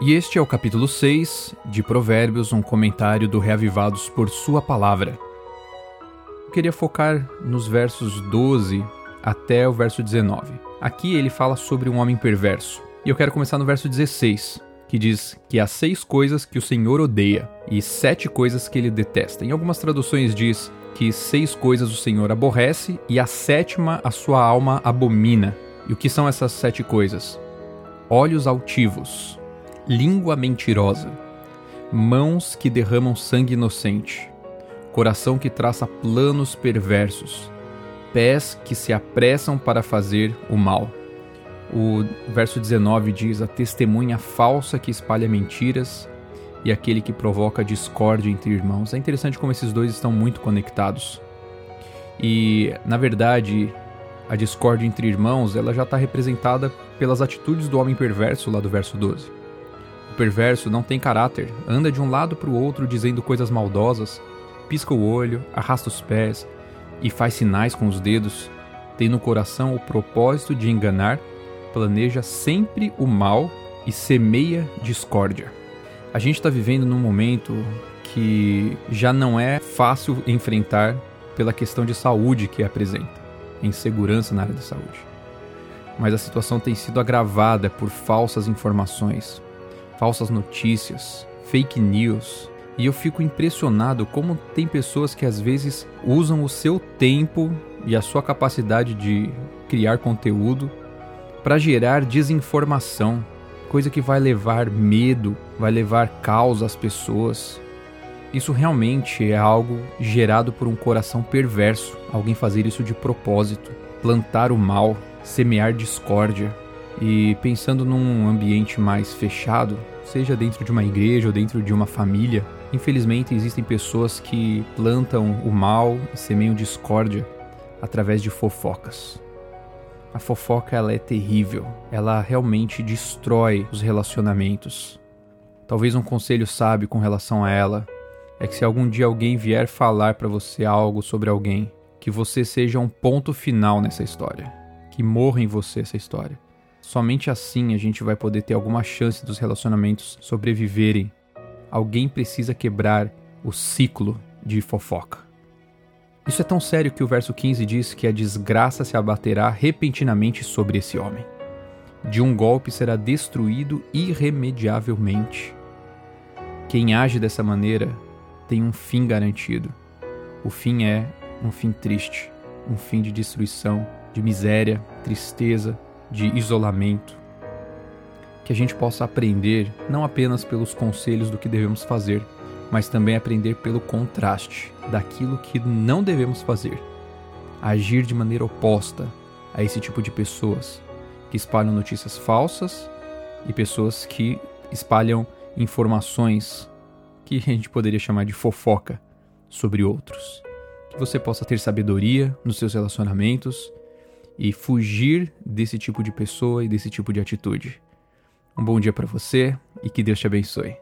E este é o capítulo 6 de Provérbios, um comentário do Reavivados por Sua Palavra. Eu queria focar nos versos 12 até o verso 19. Aqui ele fala sobre um homem perverso. E eu quero começar no verso 16, que diz que há seis coisas que o Senhor odeia e sete coisas que ele detesta. Em algumas traduções diz que seis coisas o Senhor aborrece e a sétima a sua alma abomina. E o que são essas sete coisas? Olhos altivos, língua mentirosa, mãos que derramam sangue inocente, coração que traça planos perversos, pés que se apressam para fazer o mal. O verso 19 diz: A testemunha falsa que espalha mentiras e aquele que provoca discórdia entre irmãos. É interessante como esses dois estão muito conectados. E, na verdade, a discórdia entre irmãos ela já está representada pelas atitudes do homem perverso lá do verso 12. O perverso não tem caráter, anda de um lado para o outro dizendo coisas maldosas, pisca o olho, arrasta os pés e faz sinais com os dedos. Tem no coração o propósito de enganar, planeja sempre o mal e semeia discórdia. A gente está vivendo num momento que já não é fácil enfrentar pela questão de saúde que apresenta, insegurança na área da saúde. Mas a situação tem sido agravada por falsas informações, falsas notícias, fake news. E eu fico impressionado como tem pessoas que às vezes usam o seu tempo e a sua capacidade de criar conteúdo para gerar desinformação, coisa que vai levar medo, vai levar caos às pessoas. Isso realmente é algo gerado por um coração perverso, alguém fazer isso de propósito, plantar o mal, semear discórdia. E pensando num ambiente mais fechado, seja dentro de uma igreja ou dentro de uma família, infelizmente existem pessoas que plantam o mal e semeiam discórdia através de fofocas. A fofoca ela é terrível, ela realmente destrói os relacionamentos. Talvez um conselho sábio com relação a ela é que se algum dia alguém vier falar para você algo sobre alguém, que você seja um ponto final nessa história, que morra em você essa história Somente assim a gente vai poder ter alguma chance dos relacionamentos sobreviverem. Alguém precisa quebrar o ciclo de fofoca. Isso é tão sério que o verso 15 diz que a desgraça se abaterá repentinamente sobre esse homem. De um golpe será destruído irremediavelmente. Quem age dessa maneira tem um fim garantido. O fim é um fim triste, um fim de destruição, de miséria, tristeza, de isolamento. Que a gente possa aprender não apenas pelos conselhos do que devemos fazer, mas também aprender pelo contraste daquilo que não devemos fazer. Agir de maneira oposta a esse tipo de pessoas que espalham notícias falsas e pessoas que espalham informações que a gente poderia chamar de fofoca sobre outros. Que você possa ter sabedoria nos seus relacionamentos e fugir desse tipo de pessoa e desse tipo de atitude. Um bom dia para você e que Deus te abençoe.